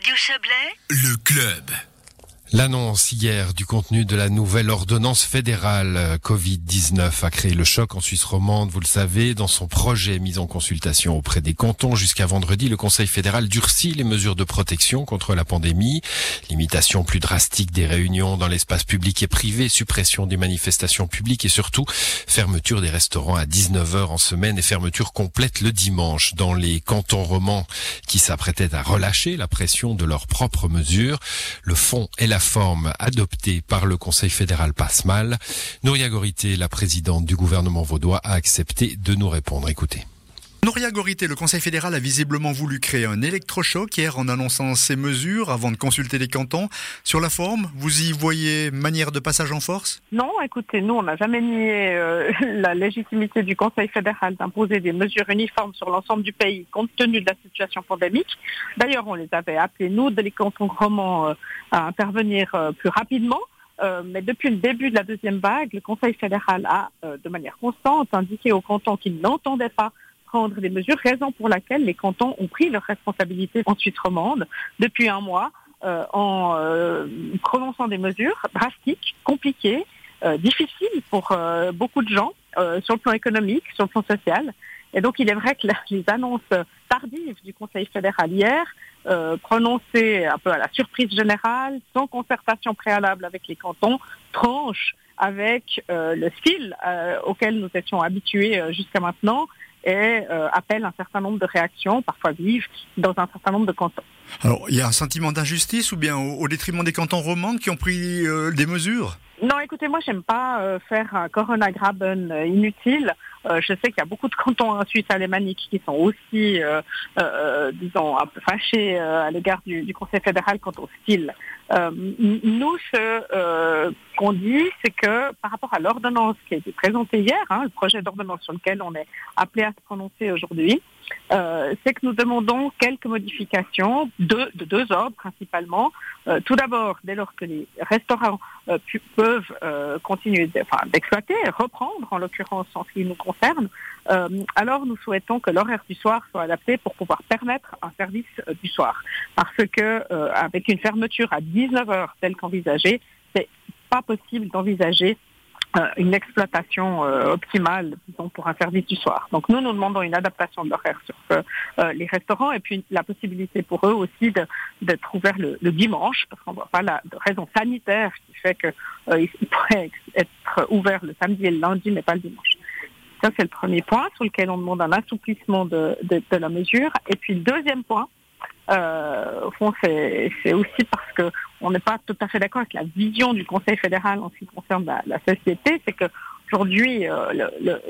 Radio Chablais, le club. L'annonce hier du contenu de la nouvelle ordonnance fédérale euh, Covid-19 a créé le choc en Suisse romande, vous le savez, dans son projet mis en consultation auprès des cantons. Jusqu'à vendredi, le Conseil fédéral durcit les mesures de protection contre la pandémie. Limitation plus drastique des réunions dans l'espace public et privé, suppression des manifestations publiques et surtout fermeture des restaurants à 19h en semaine et fermeture complète le dimanche dans les cantons romans qui s'apprêtaient à relâcher la pression de leurs propres mesures. Le fond et la forme adoptée par le Conseil fédéral passe mal. Nouria Gorité, la présidente du gouvernement vaudois, a accepté de nous répondre. Écoutez. Nouria Gorité, le Conseil fédéral a visiblement voulu créer un électrochoc hier en annonçant ces mesures avant de consulter les cantons. Sur la forme, vous y voyez manière de passage en force? Non, écoutez, nous, on n'a jamais nié euh, la légitimité du Conseil fédéral d'imposer des mesures uniformes sur l'ensemble du pays compte tenu de la situation pandémique. D'ailleurs, on les avait appelés, nous, de les cantons romans, euh, à intervenir euh, plus rapidement. mais depuis le début de la deuxième vague, le Conseil fédéral a, de manière constante, indiqué aux cantons qu'ils n'entendaient pas prendre des mesures, raison pour laquelle les cantons ont pris leurs responsabilités en Suisse romande depuis un mois euh, en euh, prononçant des mesures drastiques, compliquées, euh, difficiles pour beaucoup de gens sur le plan économique, sur le plan social. Et donc il est vrai que les annonces tardives du Conseil fédéral hier, prononcées un peu à la surprise générale, sans concertation préalable avec les cantons, tranchent avec le style auquel nous étions habitués jusqu'à maintenant et euh, appelle un certain nombre de réactions, parfois vives, dans un certain nombre de cantons. Alors, il y a un sentiment d'injustice ou bien au, détriment des cantons romands qui ont pris euh, des mesures? Non, écoutez, moi, j'aime pas euh, faire un coronagraben inutile. Je sais qu'il y a beaucoup de cantons en Suisse qui sont aussi, disons, un peu fâchés à l'égard du, Conseil fédéral quant au style. nous, ce qu'on dit, c'est que par rapport à l'ordonnance qui a été présentée hier, hein, le projet d'ordonnance sur lequel on est appelé à se prononcer aujourd'hui, euh, c'est que nous demandons quelques modifications de, deux ordres principalement. Euh, tout d'abord, dès lors que les restaurants euh, peuvent continuer d'exploiter, reprendre en l'occurrence en ce qui nous concerne, alors nous souhaitons que l'horaire du soir soit adapté pour pouvoir permettre un service du soir. Parce que avec une fermeture à 19 heures telle qu'envisagée, c'est pas possible d'envisager euh, une exploitation euh, optimale pour un service du soir. Donc nous, nous demandons une adaptation de l'horaire sur euh, les restaurants et puis la possibilité pour eux aussi d'être ouverts le, dimanche, parce qu'on ne voit pas la raison sanitaire qui fait qu'ils pourraient être ouverts le samedi et le lundi, mais pas le dimanche. Ça, c'est le premier point sur lequel on demande un assouplissement de, la mesure. Et puis le deuxième point, euh, au fond, c'est aussi parce que on n'est pas tout à fait d'accord avec la vision du Conseil fédéral en ce qui concerne la, société. C'est que aujourd'hui, euh, le,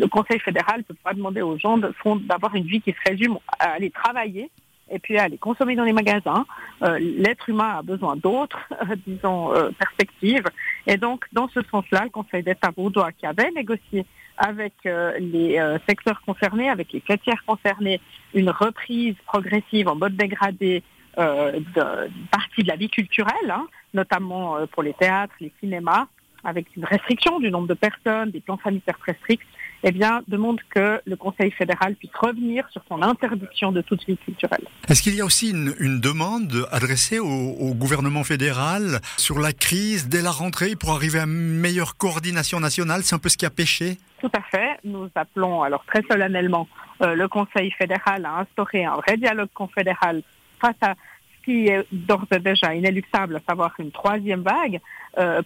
le, Conseil fédéral ne peut pas demander aux gens d'avoir une vie qui se résume à aller travailler et puis à aller consommer dans les magasins. Euh, l'être humain a besoin d'autres, disons, perspectives. Et donc, dans ce sens-là, le Conseil d'État vaudois qui avait négocié avec euh, les euh, secteurs concernés, avec les tiers concernés, une reprise progressive en mode dégradé euh, d'une partie de la vie culturelle, hein, notamment pour les théâtres, les cinémas, avec une restriction du nombre de personnes, des plans sanitaires très stricts, eh bien, demande que le Conseil fédéral puisse revenir sur son interdiction de toute vie culturelle. Est-ce qu'il y a aussi une, demande adressée au, gouvernement fédéral sur la crise dès la rentrée pour arriver à une meilleure coordination nationale? C'est un peu ce qui a pêché Tout à fait. Nous appelons alors très solennellement euh, le Conseil fédéral à instaurer un vrai dialogue confédéral face à ce qui est d'ores et déjà inéluctable, à savoir une troisième vague,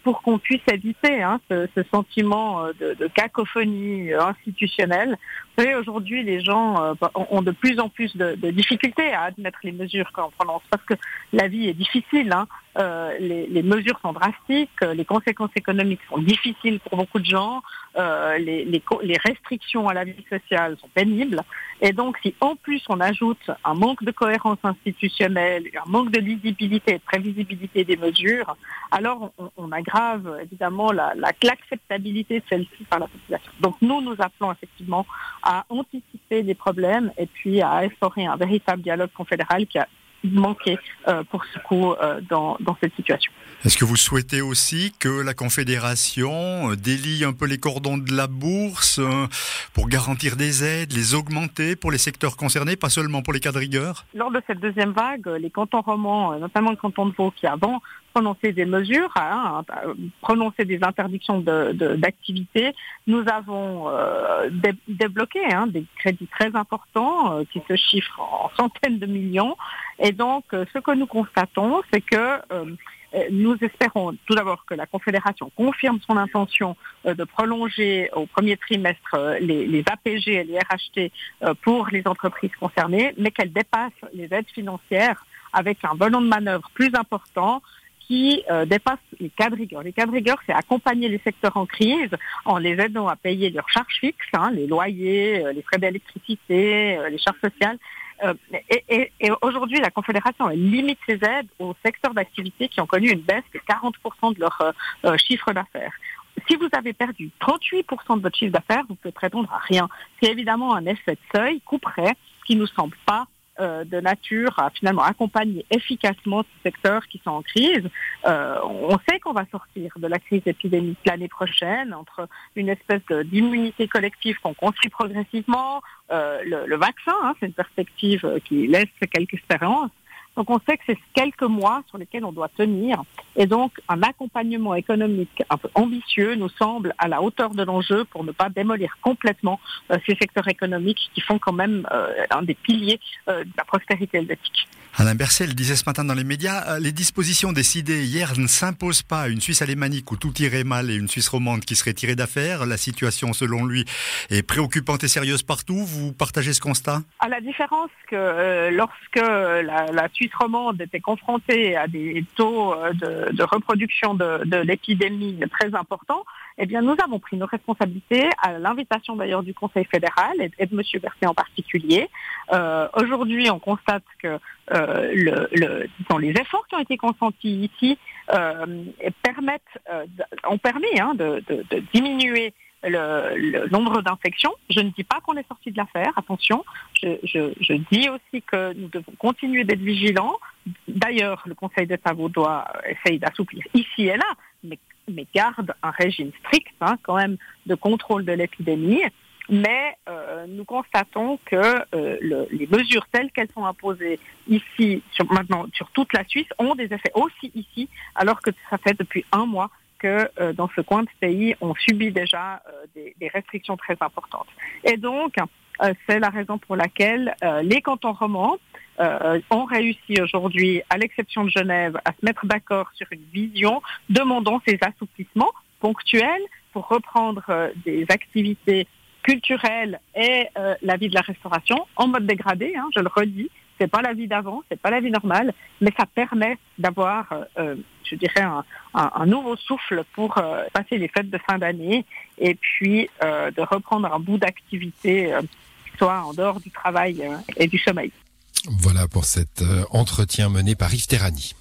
pour qu'on puisse éviter hein, ce, sentiment euh, de, cacophonie euh, institutionnelle. Vous aujourd'hui, les gens bah, ont de plus en plus de, de difficultés à admettre les mesures qu'on prononce parce que la vie est difficile. Hein. Euh, les, les, mesures sont drastiques, les conséquences économiques sont difficiles pour beaucoup de gens, euh, les, les, les, restrictions à la vie sociale sont pénibles. Et donc, si en plus on ajoute un manque de cohérence institutionnelle, un manque de lisibilité et de prévisibilité des mesures, alors on, on aggrave évidemment l'acceptabilité de celle-ci par la population. Donc nous, nous appelons effectivement à anticiper les problèmes et puis à instaurer un véritable dialogue confédéral qui a manquer pour ce coup dans, dans cette situation. Est-ce que vous souhaitez aussi que la Confédération délie un peu les cordons de la bourse pour garantir des aides, les augmenter pour les secteurs concernés, pas seulement pour les cas de rigueur? Lors de cette deuxième vague, les cantons romans, notamment le canton de Vaud qui avant prononcer des mesures, hein, prononcer des interdictions d'activité. De, Nous avons euh, débloqué hein, des crédits très importants euh, qui se chiffrent en centaines de millions. Et donc, euh, ce que nous constatons, c'est que nous espérons tout d'abord que la Confédération confirme son intention de prolonger au premier trimestre les, les, APG et les RHT pour les entreprises concernées, mais qu'elle dépasse les aides financières avec un volume de manœuvre plus important qui euh, dépasse les cas de rigueur. Les cas de rigueur, c'est accompagner les secteurs en crise en les aidant à payer leurs charges fixes, hein, les loyers, euh, les frais d'électricité, euh, les charges sociales. et, aujourd'hui, la Confédération limite ses aides aux secteurs d'activité qui ont connu une baisse de 40% de leur chiffre d'affaires. Si vous avez perdu 38% de votre chiffre d'affaires, vous pouvez prétendre à rien. C'est évidemment un effet de seuil, couperait, qui nous semble pas euh, de nature à finalement accompagner efficacement ces secteurs qui sont en crise. Euh, on sait qu'on va sortir de la crise épidémique l'année prochaine entre une espèce d'immunité collective qu'on construit progressivement, euh, le, vaccin, hein, c'est une perspective qui laisse quelques espérances, donc on sait que c'est quelques mois sur lesquels on doit tenir. Et donc un accompagnement économique un peu ambitieux nous semble à la hauteur de l'enjeu pour ne pas démolir complètement euh, ces secteurs économiques qui font quand même euh, un des piliers euh, de la prospérité helvétique. Alain Bercel disait ce matin dans les médias, les dispositions décidées hier ne s'imposent pas à une Suisse alémanique où tout irait mal et une Suisse romande qui serait tirée d'affaire. La situation, selon lui, est préoccupante et sérieuse partout. Vous partagez ce constat? À la différence que lorsque la, Suisse romande était confrontée à des taux euh, de, reproduction de, l'épidémie très importants, eh bien, nous avons pris nos responsabilités à l'invitation d'ailleurs du Conseil fédéral et, de M. Berset en particulier. Euh, aujourd'hui, on constate que euh, le, les efforts qui ont été consentis ici permettent, ont permis hein, de, diminuer le, nombre d'infections. Je ne dis pas qu'on est sorti de l'affaire, attention. Je, dis aussi que nous devons continuer d'être vigilants. D'ailleurs, le Conseil d'État vaudois essaye d'assouplir ici et là, mais, garde un régime strict hein, quand même de contrôle de l'épidémie. Mais euh, nous constatons que euh, les mesures telles qu'elles sont imposées ici, sur, maintenant sur toute la Suisse, ont des effets aussi ici, alors que ça fait depuis un mois que euh, dans ce coin de pays, on subit déjà euh, des, restrictions très importantes. Et donc, euh, c'est la raison pour laquelle les cantons romans ont réussi aujourd'hui, à l'exception de Genève, à se mettre d'accord sur une vision demandant ces assouplissements ponctuels pour reprendre des activités culturelles et la vie de la restauration en mode dégradé, hein, je le redis, c'est pas la vie d'avant, c'est pas la vie normale, mais ça permet d'avoir, euh, je dirais, un, nouveau souffle pour euh, passer les fêtes de fin d'année et puis euh, de reprendre un bout d'activité, soit en dehors du travail et du sommeil. Voilà pour cet entretien mené par Yves Terrani.